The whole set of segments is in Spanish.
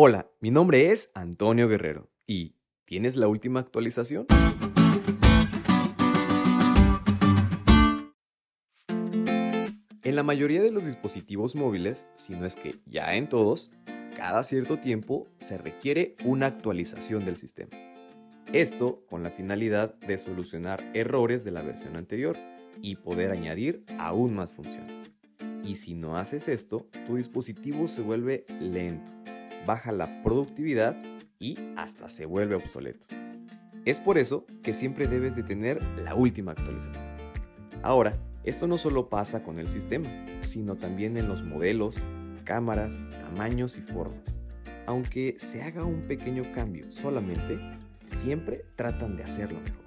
Hola, mi nombre es Antonio Guerrero y ¿tienes la última actualización? En la mayoría de los dispositivos móviles, si no es que ya en todos, cada cierto tiempo se requiere una actualización del sistema. Esto con la finalidad de solucionar errores de la versión anterior y poder añadir aún más funciones. Y si no haces esto, tu dispositivo se vuelve lento, baja la productividad y hasta se vuelve obsoleto. Es por eso que siempre debes de tener la última actualización. Ahora, esto no solo pasa con el sistema, sino también en los modelos, cámaras, tamaños y formas. Aunque se haga un pequeño cambio solamente, siempre tratan de hacerlo mejor.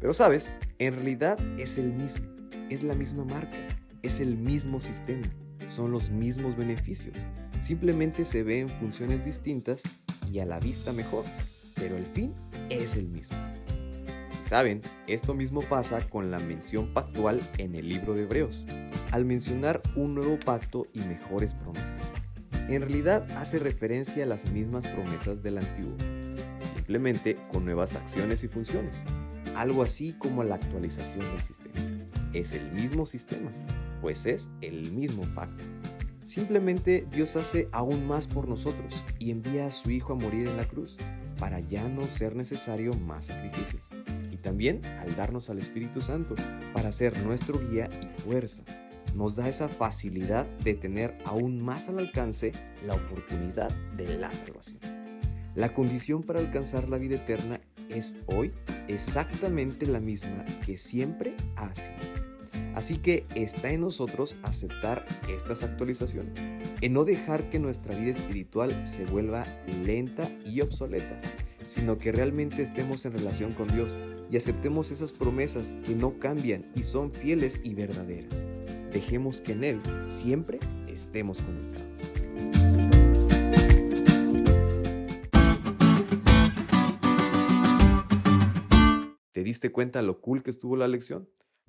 Pero sabes, en realidad es el mismo, es la misma marca, es el mismo sistema, son los mismos beneficios. Simplemente se ven funciones distintas y a la vista mejor, pero el fin es el mismo. Saben, esto mismo pasa con la mención pactual en el libro de Hebreos, al mencionar un nuevo pacto y mejores promesas. En realidad hace referencia a las mismas promesas del antiguo, simplemente con nuevas acciones y funciones, algo así como la actualización del sistema. Es el mismo sistema, pues es el mismo pacto. Simplemente Dios hace aún más por nosotros y envía a su Hijo a morir en la cruz para ya no ser necesario más sacrificios. Y también al darnos al Espíritu Santo para ser nuestro guía y fuerza. Nos da esa facilidad de tener aún más al alcance la oportunidad de la salvación. La condición para alcanzar la vida eterna es hoy exactamente la misma que siempre ha sido. Así que está en nosotros aceptar estas actualizaciones, en no dejar que nuestra vida espiritual se vuelva lenta y obsoleta, sino que realmente estemos en relación con Dios y aceptemos esas promesas que no cambian y son fieles y verdaderas. Dejemos que en Él siempre estemos conectados. ¿Te diste cuenta lo cool que estuvo la lección?